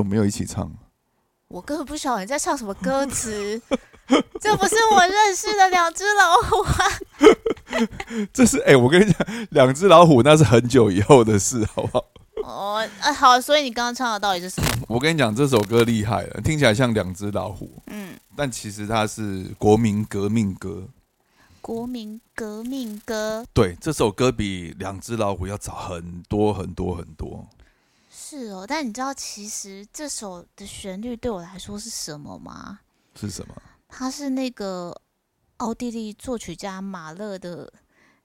哎，你怎么没有一起唱？我根本不晓得你在唱什么歌词，这不是我认识的两只老虎啊！这是哎，我跟你讲，两只老虎那是很久以后的事，好不好？哦，啊，好，所以你刚刚唱的到底是什么？我跟你讲，这首歌厉害了，听起来像两只老虎，嗯，但其实它是国民革命歌。国民革命歌。对，这首歌比两只老虎要早很多很多很多。是哦，但你知道其实这首的旋律对我来说是什么吗？是什么？它是那个奥地利作曲家马勒的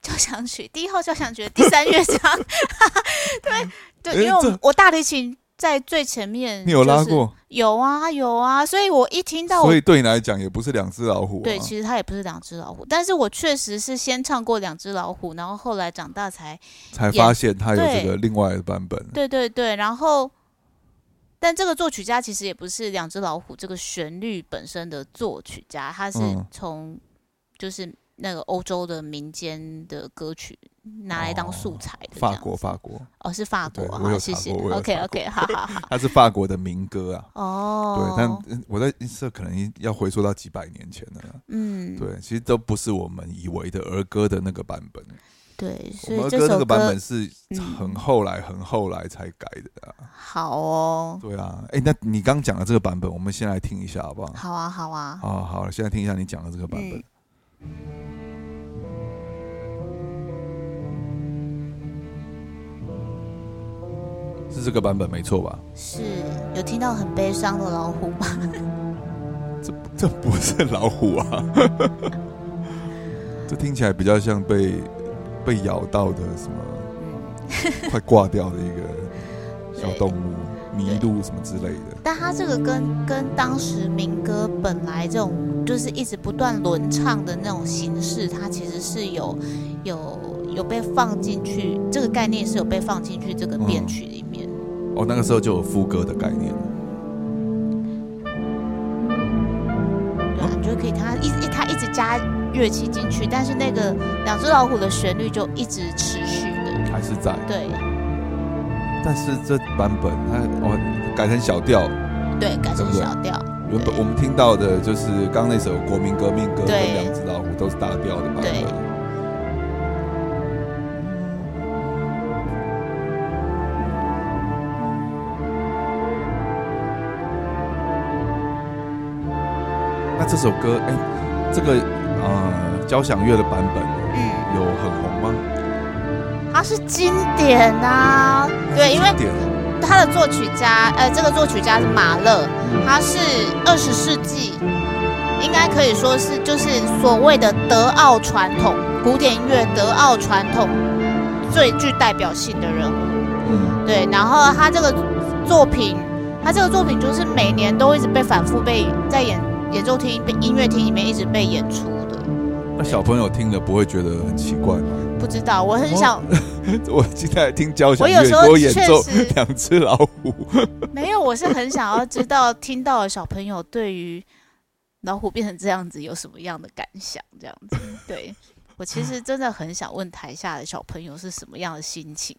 交响曲第一号交响曲第三乐章。对对，因为我我大提琴。在最前面，你有拉过？有啊，有啊，所以我一听到，所以对你来讲也不是两只老虎。对，其实它也不是两只老虎，但是我确实是先唱过两只老虎，然后后来长大才才发现它有这个另外的版本。对对对，然后，但这个作曲家其实也不是两只老虎这个旋律本身的作曲家，他是从就是。那个欧洲的民间的歌曲拿来当素材的，法国法国。哦是法国，好谢谢，OK OK 好好好，它是法国的民歌啊，哦，对，但我在这可能要回溯到几百年前了，嗯，对，其实都不是我们以为的儿歌的那个版本，对，儿歌那个版本是很后来很后来才改的啊，好哦，对啊，哎，那你刚讲的这个版本，我们先来听一下好不好？好啊好啊，好好，现在听一下你讲的这个版本。是这个版本没错吧？是有听到很悲伤的老虎吗？这这不是老虎啊，这听起来比较像被被咬到的什么，快挂掉的一个 小动物，迷路什么之类的。但它这个跟跟当时民歌本来这种就是一直不断轮唱的那种形式，它其实是有有有被放进去，这个概念是有被放进去这个编曲里面。哦，那个时候就有副歌的概念。对啊，就可以他一他一直加乐器进去，但是那个两只老虎的旋律就一直持续的，还是在。对。但是这版本它哦改成小调，对，改成小调。原本我们听到的就是刚那首《国民革命歌》跟《两只老虎》都是大调的版本。那这首歌，哎，这个呃交响乐的版本，嗯，有很红吗？它是经典啊，对，因为它的作曲家，呃，这个作曲家是马勒，他是二十世纪，应该可以说是就是所谓的德奥传统古典音乐德奥传统最具代表性的人物，嗯，对，然后他这个作品，他这个作品就是每年都一直被反复被在演演奏厅、音乐厅里面一直被演出的。那小朋友听了不会觉得很奇怪吗？不知道，我很想。我 今天听交响乐，给我演奏两只老虎。没有，我是很想要知道，听到小朋友对于老虎变成这样子有什么样的感想？这样子，对我其实真的很想问台下的小朋友是什么样的心情。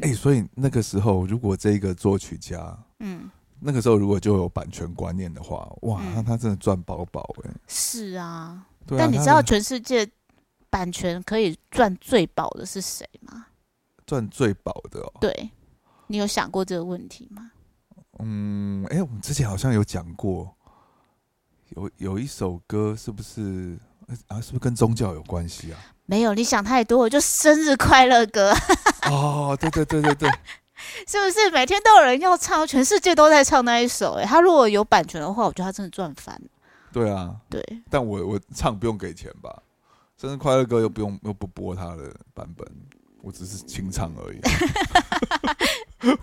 哎，所以那个时候，如果这个作曲家，嗯，那个时候如果就有版权观念的话，哇，那他真的赚饱饱哎。是啊，但你知道全世界？版权可以赚最饱的是谁吗？赚最饱的哦。对，你有想过这个问题吗？嗯，哎，我们之前好像有讲过，有有一首歌是不是啊？是不是跟宗教有关系啊？没有，你想太多，就生日快乐歌。哦，对对对对对，是不是每天都有人要唱，全世界都在唱那一首？哎，他如果有版权的话，我觉得他真的赚翻了。对啊，对，但我我唱不用给钱吧？生日快乐歌又不用又不播他的版本，我只是清唱而已。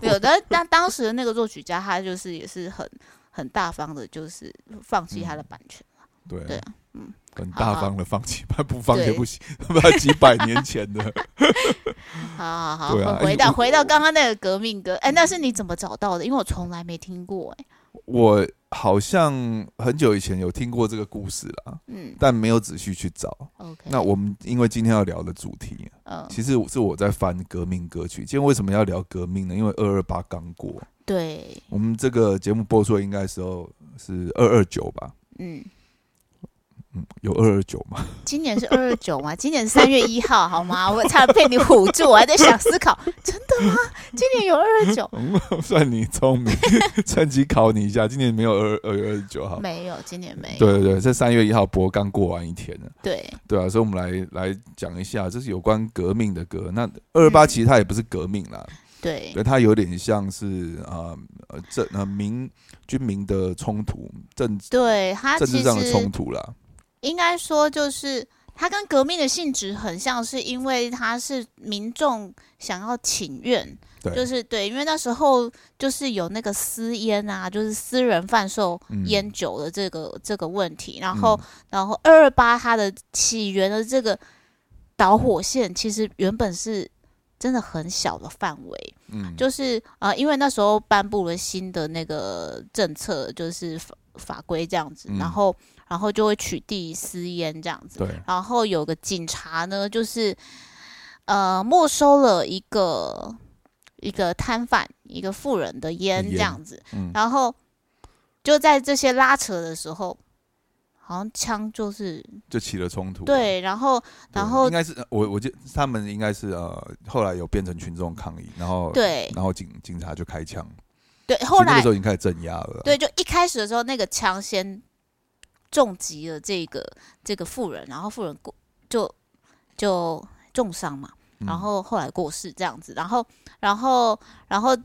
有的，但当时的那个作曲家，他就是也是很很大方的，就是放弃他的版权对对啊，嗯，很大方的放弃，不放也不行，不然 几百年前的。好好好，对啊回到哎回到刚刚那个革命歌，哎，那是你怎么找到的？因为我从来没听过，哎，我好像很久以前有听过这个故事啦，嗯但没有仔细去找。，OK，那我们因为今天要聊的主题，嗯，其实是我在翻革命歌曲。今天为什么要聊革命呢？因为二二八刚过，对，我们这个节目播出的应该时候是二二九吧？嗯，嗯，有二二九吗？今年是二二九吗？今年三月一号，好吗？我差点被你唬住，我还在想思考，真的吗？今年有二二九？算你聪明，趁机考你一下。今年没有二二月二十九号。没有，今年没有。对对对，这三月一号播刚过完一天呢，对对啊，所以我们来来讲一下，这是有关革命的歌。那二二八其实它也不是革命啦，对对，它有点像是啊呃政呃民军民的冲突，政治对，它政治上的冲突啦。应该说就是它跟革命的性质很像，是因为它是民众想要请愿，对，就是对，因为那时候就是有那个私烟啊，就是私人贩售嗯。烟酒的这个、这个问题，然后、嗯。然后二二八它的起源的这个导火线，其实原本是真的很小的范围，嗯。就是呃，因为那时候颁布了新的那个政策，就是法法规这样子，嗯。然后然后就会取缔私烟这样子，对，然后有个警察呢，就是呃没收了一个一个摊贩一个富人的烟烟这样子，嗯然后就在这些拉扯的时候，好像枪就是就起了冲突。对，然后，然后应该是我我就他们应该是呃后来有变成群众抗议，然后对然后警警察就开枪，对，后来那个时候已经开始镇压了。对，就一开始的时候，那个枪先重击了这个这个妇人，然后妇人过就就重伤嘛，嗯，然后后来过世这样子，然后然后然后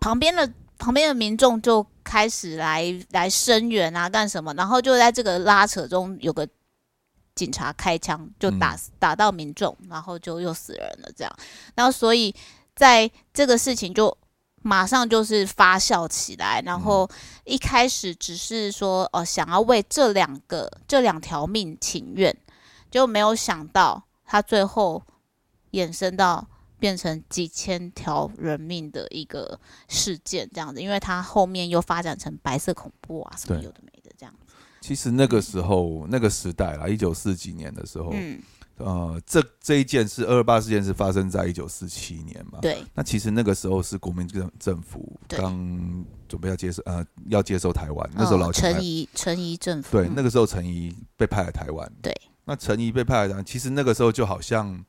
旁边的旁边的民众就开始来来声援啊，干什么？然后就在这个拉扯中，有个警察开枪就打、嗯打到民众，然后就又死人了，这样。然后所以在这个事情就马上就是发酵起来，然后一开始只是说哦、想要为这两个这两条命请愿，就没有想到他最后衍生到变成几千条人命的一个事件这样子，因为他后面又发展成白色恐怖啊什么有的没的这样子。其实那个时候那个时代啦，一九四几年的时候，嗯，呃，这这一件事二二八事件是发生在一九四七年嘛？。对那其实那个时候是国民政政府刚准备要接受呃要接受台湾，那时候老陈仪陈仪政府对，嗯那个时候陈仪被派来台湾。对，那陈仪被派来台湾，其实那个时候就好像，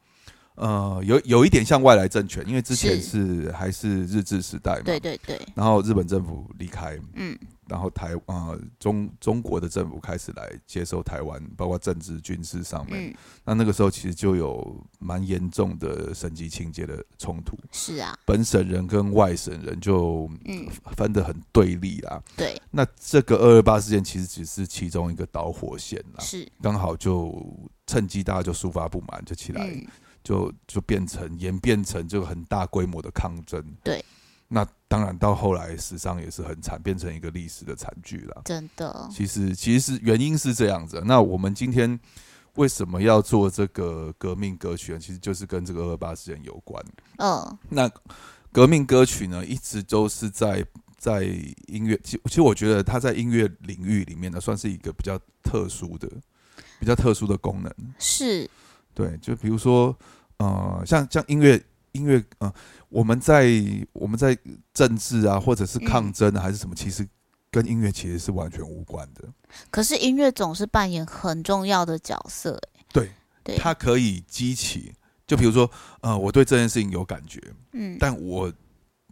呃，有有一点像外来政权，因为之前是还是日治时代嘛。对。对对，然后日本政府离开，嗯然后台呃中中国的政府开始来接收台湾，包括政治、军事上面。嗯，那那个时候其实就有蛮严重的省级情节的冲突，是啊，本省人跟外省人就嗯分得很对立啦。对那这个二二八事件其实只是其中一个导火线啦，是，刚好就趁机大家就抒发不满，就起来，嗯就就变成演变成就很大规模的抗争。对，那当然到后来史上也是很惨，变成一个历史的惨剧了。真的，其实其实是原因是这样子。那我们今天为什么要做这个革命歌曲呢？其实就是跟这个二二八事件有关。嗯那革命歌曲呢，一直都是在在音乐，其其实我觉得它在音乐领域里面呢，算是一个比较特殊的、比较特殊的功能。是，对，就比如说，呃，像像音乐音乐，呃，我们在我们在政治啊，或者是抗嗯争啊，还是什么，其实跟音乐其实是完全无关的。可是音乐总是扮演很重要的角色，对，对，它可以激起，就比如说，呃，我对这件事情有感觉，嗯。但我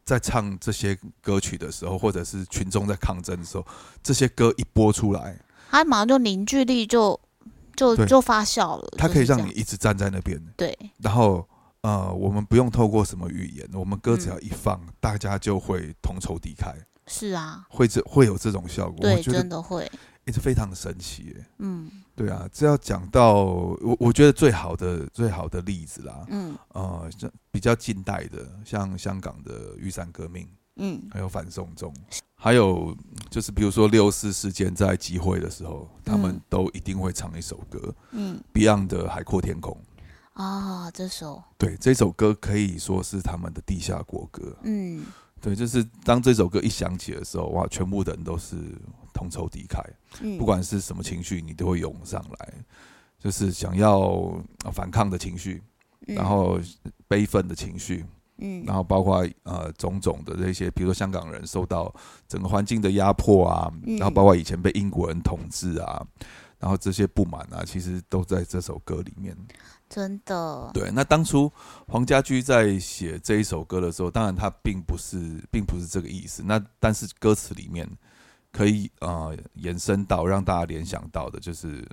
在唱这些歌曲的时候，或者是群众在抗争的时候，这些歌一播出来，它马上就凝聚力就就对就发酵了，它可以让你一直站在那边，对然后。呃，我们不用透过什么语言，我们歌只嗯要一放，大家就会同仇敌忾，是啊，会这会有这种效果。对，我觉得真的会，也是非常神奇耶。嗯对啊，这要讲到我，我觉得最好的最好的例子啦，嗯呃，像比较近代的，像香港的雨伞革命，嗯，还有反送中，还有就是比如说六四事件在集会的时候，他们嗯都一定会唱一首歌嗯，，Beyond 的《海阔天空》。啊，这首，对，这首歌可以说是他们的地下国歌。嗯。对，就是当这首歌一响起的时候，哇，全部的人都是同仇敌忾，嗯，不管是什么情绪，你都会涌上来，就是想要呃反抗的情绪，嗯，然后悲愤的情绪，嗯，然后包括呃种种的这些，比如说香港人受到整个环境的压迫啊，嗯然后包括以前被英国人统治啊，然后这些不满啊，其实都在这首歌里面。真的，对，那当初黄家驹在写这一首歌的时候，当然他并不是并不是这个意思。那但是歌词里面可以呃延伸到让大家联想到的，就是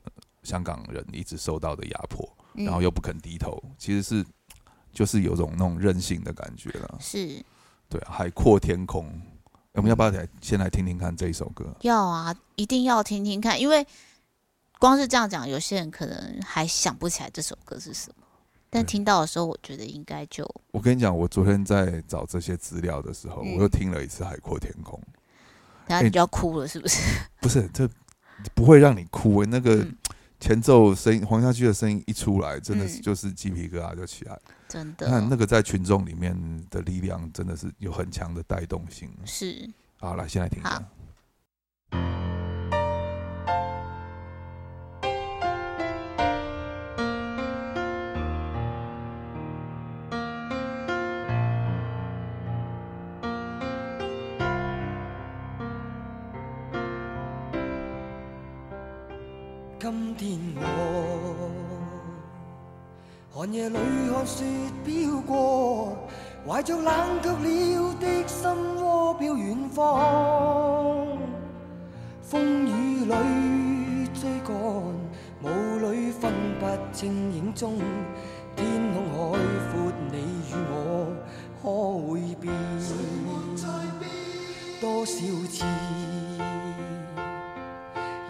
香港人一直受到的压迫，嗯然后又不肯低头，其实是就是有种那种任性的感觉了。是对，海阔天空。我们要不要来先来听听看这一首歌？要啊，一定要听听看，因为光是这样讲，有些人可能还想不起来这首歌是什么，但听到的时候，我觉得应该就我跟你讲，我昨天在找这些资料的时候，嗯我又听了一次《海阔天空》。然后你就要哭了，是不是？不是，这不会让你哭、欸。那个嗯前奏声音，黄家驹的声音一出来，真的是嗯就是鸡皮疙瘩就起来。真的那那个在群众里面的力量，真的是有很强的带动性。是好，来先来听一下。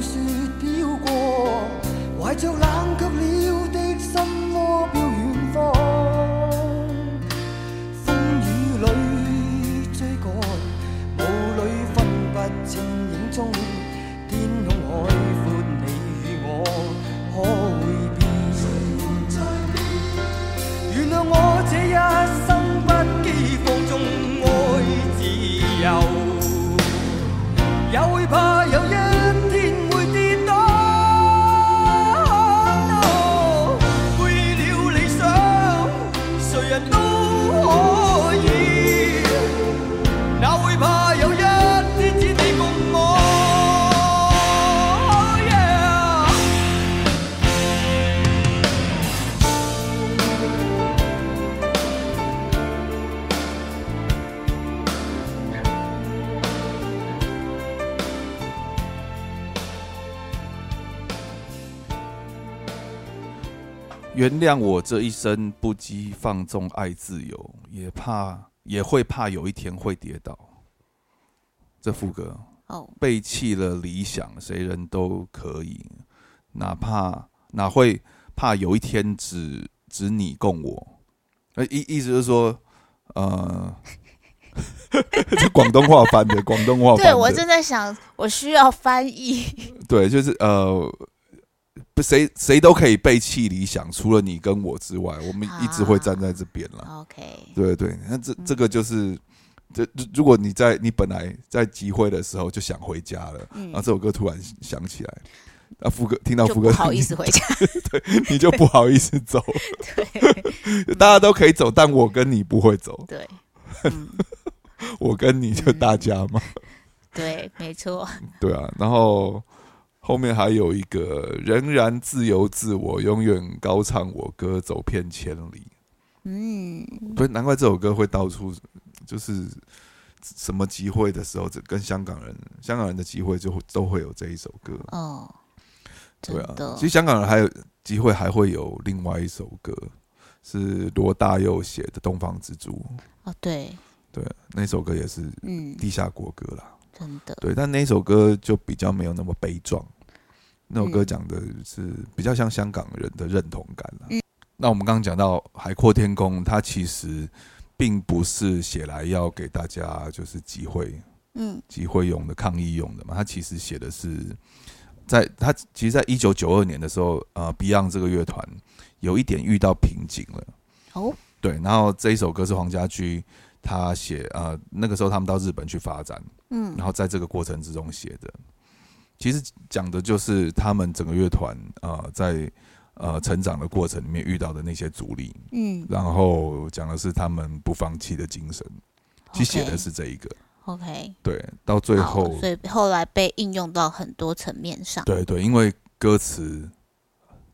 雪飘过，怀着冷原谅我这一生不羁放纵爱自由，也怕也会怕有一天会跌倒。这副歌哦，背弃了理想，谁人都可以，哪怕哪会怕有一天只只你共我。呃，意意思就是说，呃，这广东话翻的，广东话翻的。对我正在想，我需要翻译。对，就是呃，不谁谁都可以背弃理想，除了你跟我之外，我们一直会站在这边了。OK，对对，那这这个就是这如如果你在你本来在集会的时候就想回家了，嗯然后这首歌突然想起来，啊，副歌听到副歌，不好意思回家。对你就不好意思走，对大家都可以走，但我跟你不会走，对，嗯，我跟你就大家嘛，对，没错。对啊，然后后面还有一个仍然自由自我，永远高唱我歌，走遍千里。嗯，对，难怪这首歌会到处就是什么集会的时候，这跟香港人香港人的集会就会都会有这一首歌。哦，真对啊的，，其实香港人还有集会还会有另外一首歌，是罗大佑写的《东方之珠》。哦，对，对，那首歌也是嗯，地下国歌啦。真的，对，但那首歌就比较没有那么悲壮。那首歌嗯讲的是比较像香港人的认同感了。嗯那我们刚刚讲到《海阔天空》，它其实并不是写来要给大家就是集会嗯集会用的、抗议用的嘛。它其实写的是在它其实，在一九九二年的时候，呃，Beyond 这个乐团有一点遇到瓶颈了。哦，对，然后这一首歌是黄家驹他写，呃，那个时候他们到日本去发展，嗯然后在这个过程之中写的，其实讲的就是他们整个乐团啊在呃成长的过程里面遇到的那些阻力，嗯，然后讲的是他们不放弃的精神。其实写的是这一个，OK，对，到最好后，所以后来被应用到很多层面上。对对，因为歌词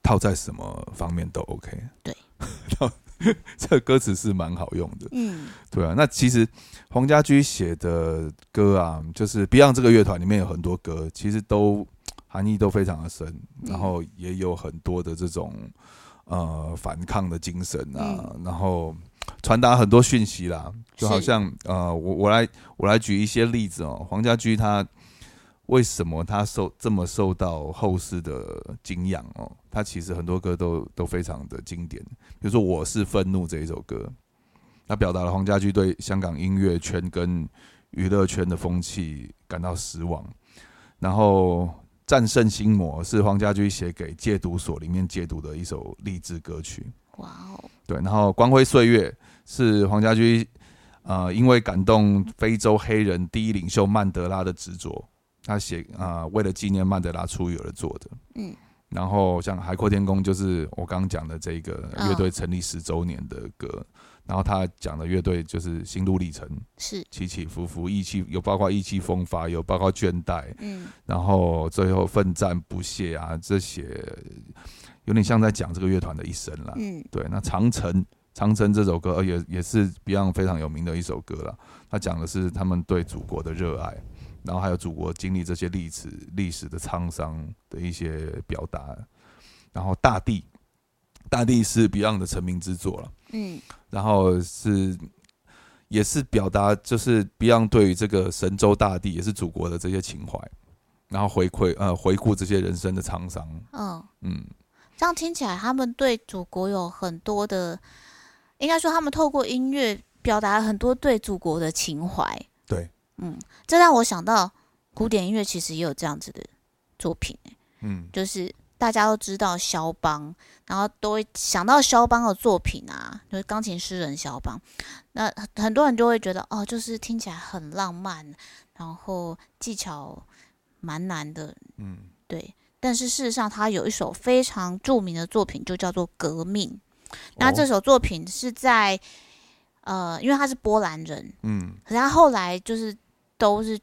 套在什么方面都 OK，对，这个歌词是蛮好用的，嗯。对啊，那其实黄家驹写的歌啊，就是 Beyond 这个乐团里面有很多歌，其实都含义都非常的深，嗯。然后也有很多的这种呃反抗的精神啊，然后传达很多讯息啦，就好像呃，我我来我来举一些例子哦，黄家驹他为什么他受这么受到后世的敬仰哦？他其实很多歌都都非常的经典，比如说《我是愤怒》这一首歌，他表达了黄家驹对香港音乐圈跟娱乐圈的风气感到失望。然后《战胜心魔》是黄家驹写给戒毒所里面戒毒的一首励志歌曲。哇哦，对，然后《光辉岁月》是黄家驹呃因为感动非洲黑人第一领袖曼德拉的执着，他写啊、呃为了纪念曼德拉出狱而做的。嗯，然后像《海阔天空》就是我刚刚讲的这个嗯。乐队成立十周年的歌，然后他讲的乐队就是心路历程，是，起起伏伏，意气有包括意气风发，有包括倦怠，嗯。然后最后奋战不懈啊，这些有点像在讲这个乐团的一生了。嗯。对，那长城，长城这首歌呃也也是 Beyond 非常有名的一首歌了。他讲的是他们对祖国的热爱，然后还有祖国经历这些历史历史的沧桑的一些表达。然后大地，大地是 Beyond 的成名之作了。嗯然后是也是表达就是 Beyond 对于这个神州大地也是祖国的这些情怀，然后回馈呃回顾这些人生的沧桑。嗯，嗯，这样听起来，他们对祖国有很多的，应该说他们透过音乐表达了很多对祖国的情怀。对，嗯，这让我想到古典音乐其实也有这样子的作品、欸嗯，就是大家都知道肖邦，然后都会想到肖邦的作品啊，就是钢琴诗人肖邦。那很很多人就会觉得，哦，就是听起来很浪漫，然后技巧蛮难的，嗯，对。但是事实上，他有一首非常著名的作品，就叫做《革命》。那这哦首作品是在呃，因为他是波兰人，嗯可是他后来就是都是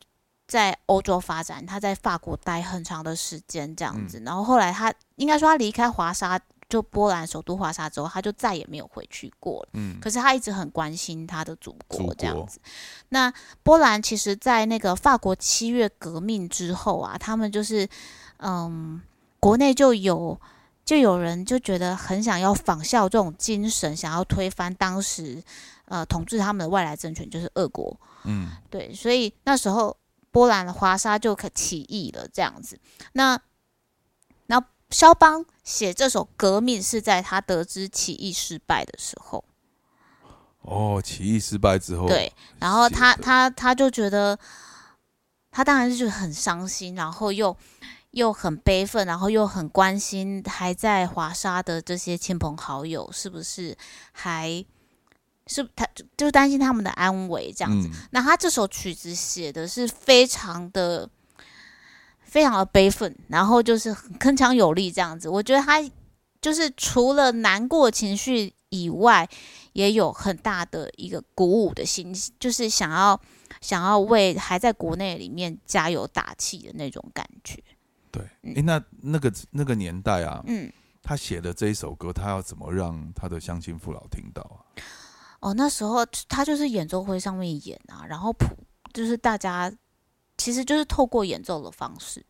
在欧洲发展，他在法国待很长的时间这样子。然后后来他应该说他离开华沙，就波兰首都华沙之后，他就再也没有回去过了。嗯可是他一直很关心他的祖祖国这样子。那波兰其实，在那个法国七月革命之后啊，他们就是嗯，国内就有。就有人就觉得很想要仿效这种精神，想要推翻当时呃统治他们的外来政权，就是俄国。嗯对，所以那时候波兰的华沙就可起义了，这样子。那然后肖邦写这首《革命》是在他得知起义失败的时候，哦，起义失败之后，对，然后他他他就觉得，他当然是就很伤心，然后又又很悲愤，然后又很关心还在华沙的这些亲朋好友是不是还是他就就担心他们的安危这样子。嗯那他这首曲子写的是非常的非常的悲愤，然后就是很铿锵有力这样子。我觉得他就是除了难过情绪以外，也有很大的一个鼓舞的心，就是想要想要为还在国内里面加油打气的那种感觉。对，那那个那个年代啊，嗯，他写的这一首歌，他要怎么让他的乡亲父老听到啊？哦，那时候他就是演奏会上面演啊，然后谱就是大家其实就是透过演奏的方式。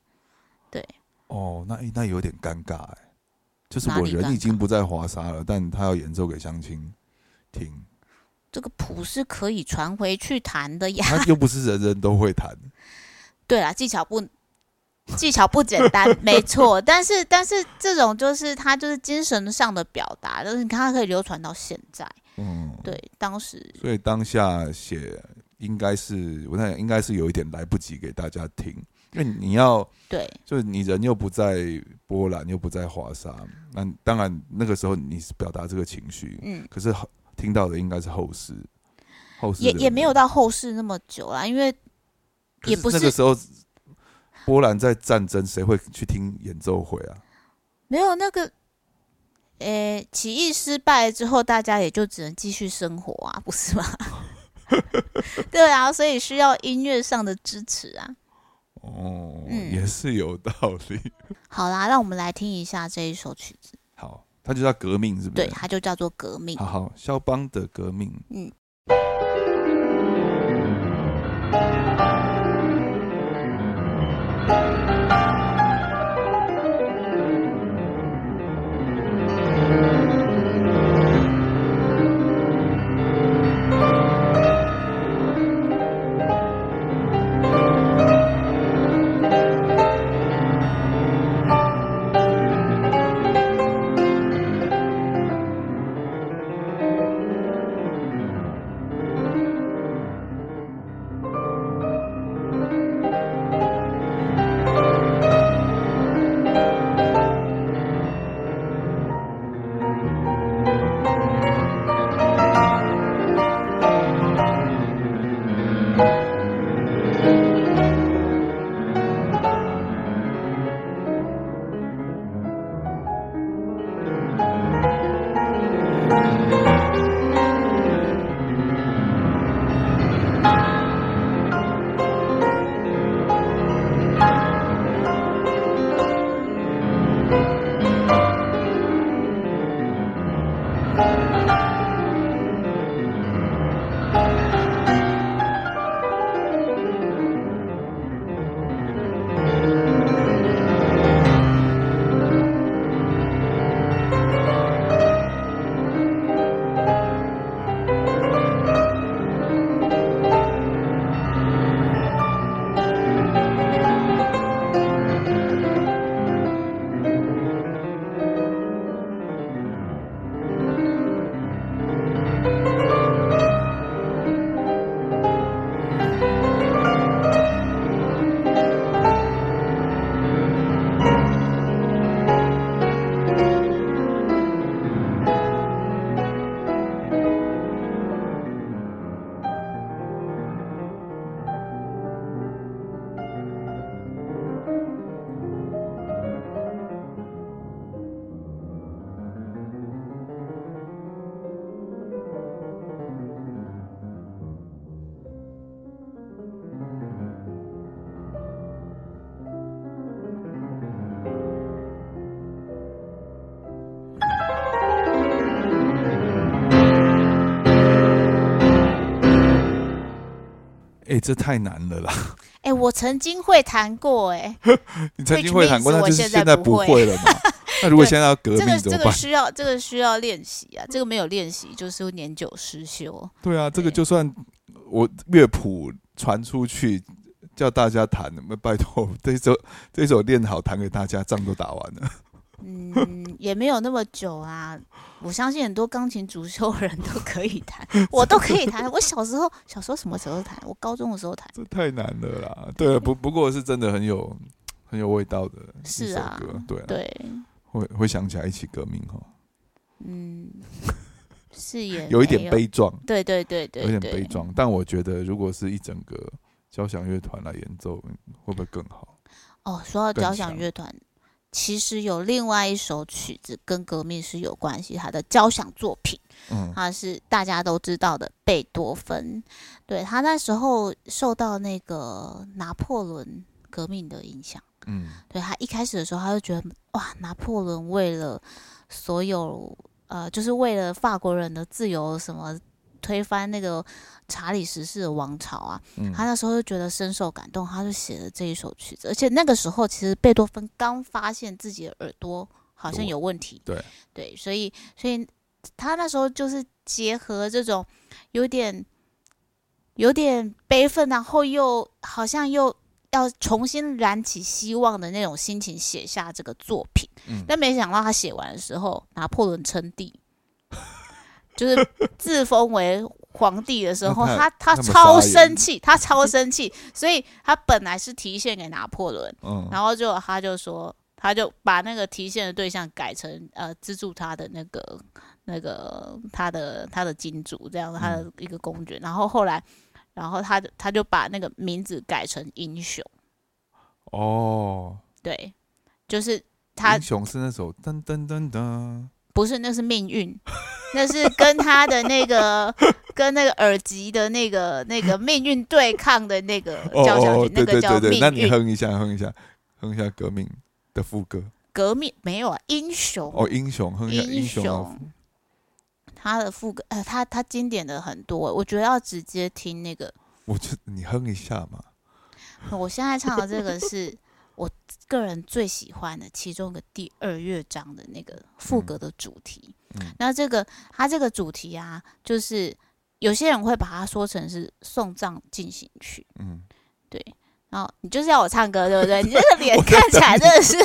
对哦，那那有点尴尬哎，就是我人已经不在华沙了，但他要演奏给乡亲听，这个谱是可以传回去弹的呀。他又不是人人都会弹。对啦，技巧不技巧不简单，没错。但是但是这种就是他就是精神上的表达，就是你看它可以流传到现在。嗯，对，当时所以当下写应该是我在应该是有一点来不及给大家听，因为你要对就是你人又不在波兰，又不在华沙，那当然那个时候你是表达这个情绪，嗯可是后听到的应该是后世，后世也也没有到后世那么久啦，因为也不是那个时候波兰在战争，谁会去听演奏会啊？没有那个。诶，起义失败之后，大家也就只能继续生活啊，不是吗？对啊，所以需要音乐上的支持啊。哦，嗯也是有道理。好啦，让我们来听一下这一首曲子，好，它就叫革命，是不是对，是？它就叫做《革命》。好好，肖邦的革命。嗯。这太难了啦！哎、我曾经会弹过、哎，你曾经会弹过那就是现在不不会会了嘛？那如果现在要革这个这个？需要这个需要练习啊，这个没有练习就是年久失修。对啊，这个就算我乐谱传出去，叫大家弹，那拜托，这首这首练好，弹给大家，仗都打完了。嗯，也没有那么久啊。我相信很多钢琴主修的人都可以弹，我都可以弹。我小时候小时候什么时候弹？我高中的时候弹。这太难了啦！对，不不过是真的很有很有味道的是啊歌，对啊，对，会会想起来一起革命哈。嗯，是也 有一点悲壮，对对对对，有点悲壮。但我觉得，如果是一整个交响乐团来演奏，会不会更好？哦，说到交响乐团，其实有另外一首曲子跟革命是有关系，他的交响作品，嗯。他是大家都知道的贝多芬。对他那时候受到那个拿破仑革命的影响，嗯。对他一开始的时候，他就觉得哇，拿破仑为了所有呃，就是为了法国人的自由，什么推翻那个查理十世的王朝啊，嗯他那时候就觉得深受感动，他就写了这一首曲子。而且那个时候，其实贝多芬刚发现自己的耳朵好像有问题，对对，所以所以他那时候就是结合这种有点有点悲愤，然后又好像又要重新燃起希望的那种心情，写下这个作品。嗯但没想到他写完的时候，拿破仑称帝，就是自封为皇帝的时候，他他超生气，他超生气，所以他本来是提献给拿破仑，嗯，然后就他就说，他就把那个提现的对象改成呃资助他的那个那个他的他的金主这样他的一个公爵，然后后来，然后他他就把那个名字改成英雄，哦，对，就是他英雄是那首噔噔噔噔，不是那是命运，那是跟他的那个 跟那个耳机的那个那个命运对抗的那个哦交响曲，那个叫对对对，那你命运哼一下，哼一下，哼一下革命的副歌。革命没有啊，英雄哦，英雄，哼一下英雄，他的副歌，呃，他他经典的很多，我觉得要直接听那个。我就你哼一下嘛。我现在唱的这个是我个人最喜欢的其中一个第二乐章的那个副歌的主题。嗯那这个它这个主题啊，就是有些人会把它说成是送葬进行曲，嗯，对。然后你就是要我唱歌，对不对？你这个 脸看起来真的是，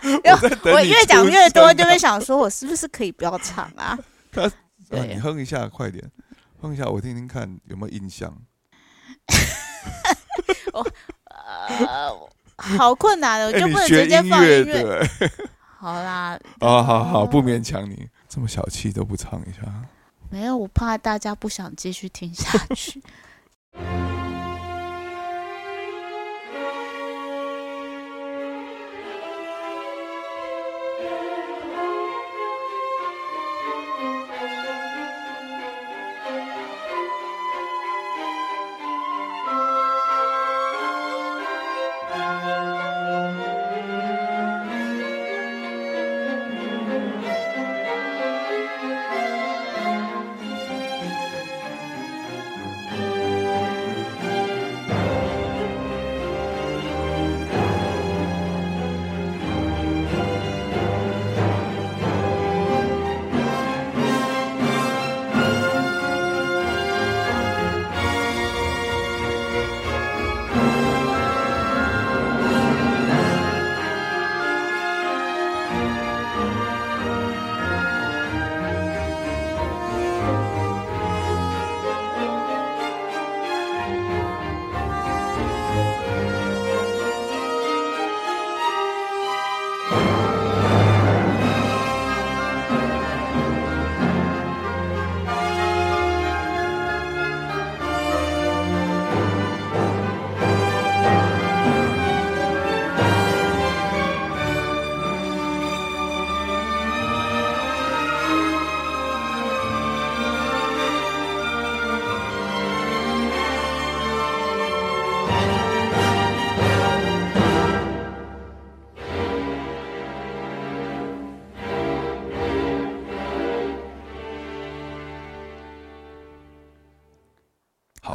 我越讲越多，就会想说，我是不是可以不要唱啊？你哼一下，快点，哼一下，我听听看有没有印象。我呃，好困难的，我哎，就不能直接放音乐 好啦，好好好，不勉强你，这么小气都不唱一下。没有，我怕大家不想继续听下去。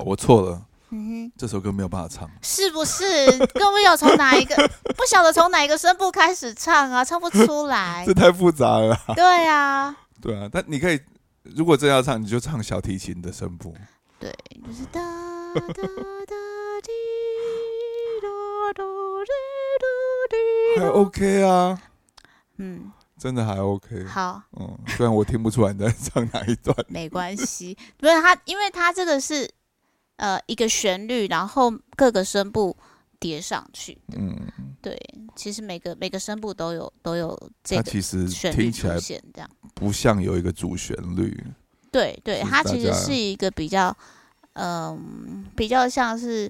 好，我错了，嗯哼，这首歌没有办法唱。是不是？各位要从哪一个？不晓得从哪一个声部开始唱啊，唱不出来 这。太复杂了啦。对啊，对啊，但你可以，如果真要唱，你就唱小提琴的声部。对，就是哒哒哒滴哆哆滴哆滴还。OK 啊，嗯，真的还 OK。好，嗯，虽然我听不出来你在唱哪一段。没关系。不是他，因为他这个是呃一个旋律，然后各个声部叠上去。嗯，对，其实每个每个声部都有都有这个旋律出现，这样。不像有一个主旋律。对对，它其实是一个比较，嗯、比较像是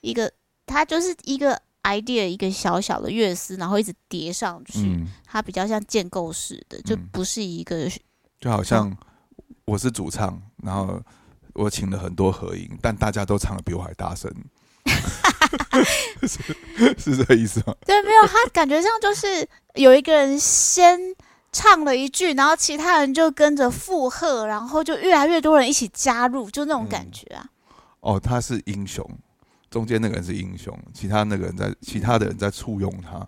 一个，它就是一个 idea 一个小小的乐思，然后一直叠上去，嗯，它比较像建构式的，就嗯不是一个就好像我是主唱，然后我请了很多合影，但大家都唱的比我还大声，是 是这个意思吗？对，没有，他感觉上就是有一个人先唱了一句，然后其他人就跟着附和，然后就越来越多人一起加入，就那种感嗯觉啊。哦，他是英雄，中间那个人是英雄，其他那个人在其他的人在簇拥他。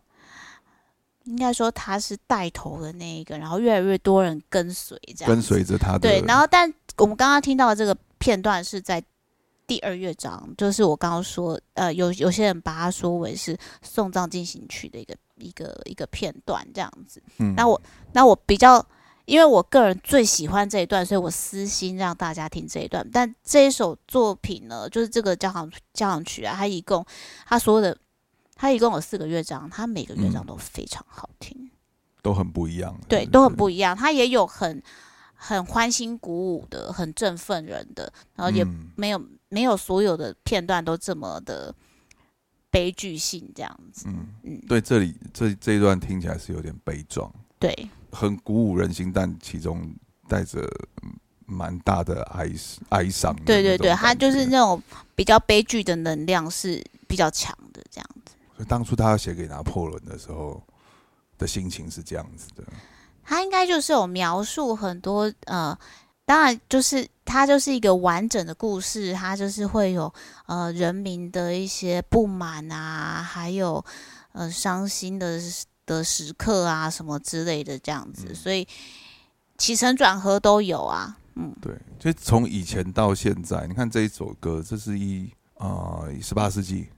应该说他是带头的那一个，然后越来越多人跟随，这样跟随着他的对，然后但我们刚刚听到的这个片段是在第二乐章，就是我刚刚说，呃，有有些人把它说为是送葬进行曲的一个一个一个片段这样子。嗯那我那我比较，因为我个人最喜欢这一段，所以我私心让大家听这一段。但这一首作品呢，就是这个交响交响曲啊，它一共它所有的它一共有四个乐章，它每个乐章嗯都非常好听。都很不一样，对，都很不一样。它也有很很欢欣鼓舞的，很振奋人的，然后也嗯没有、没有所有的片段都这么的悲剧性这样子。嗯，嗯，对，这里这这一段听起来是有点悲壮，对很鼓舞人心，但其中带着嗯蛮大的哀哀伤。对对对，他就是那种比较悲剧的能量是比较强的这样子。所以当初他要写给拿破仑的时候的心情是这样子的。它应该就是有描述很多呃，当然就是它就是一个完整的故事，它就是会有呃人民的一些不满啊，还有呃伤心的的时刻啊什么之类的这样子，嗯所以起承转合都有啊。嗯，对，就从以前到现在，你看这一首歌，这是一啊十八世纪、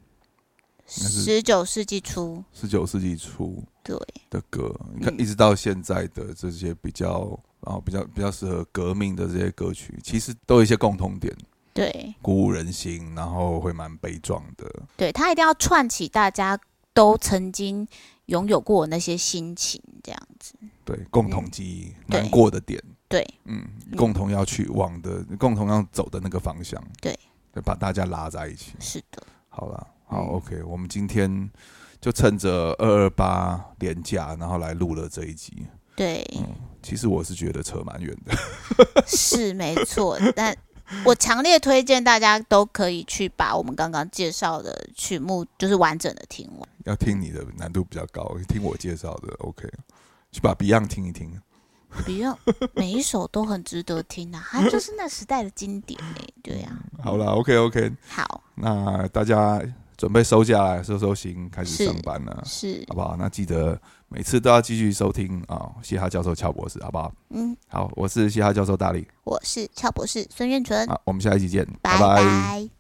十九世纪初，十九世纪初对。的歌，你看嗯。一直到现在的这些比较啊比较比较适合革命的这些歌曲，其实都有一些共同点，对。鼓舞人心，然后会蛮悲壮的。对，他一定要串起大家都曾经拥有过的那些心情，这样子。对，共同记忆、对难过的点，对。嗯，嗯共同要去往的，共同要走的那个方向，对，对，把大家拉在一起。是的，好了，好、嗯 o k 我们今天就趁着二二八连假，然后来录了这一集。对。嗯，其实我是觉得扯蛮远的。是没错，但我强烈推荐大家都可以去把我们刚刚介绍的曲目，就是完整的听完。要听你的难度比较高，听我介绍的 OK，去把 Beyond 听一听。Beyond 每一首都很值得听啊，它就是那时代的经典哎、对呀、好了，OK OK，好那大家准备收下来收收心开始上班了是。好不好？那记得每次都要继续收听啊嘻哈教授俏博士好不好？嗯。好我是嘻哈教授大力。我是俏博士孙愿纯。好我们下一期见拜。拜。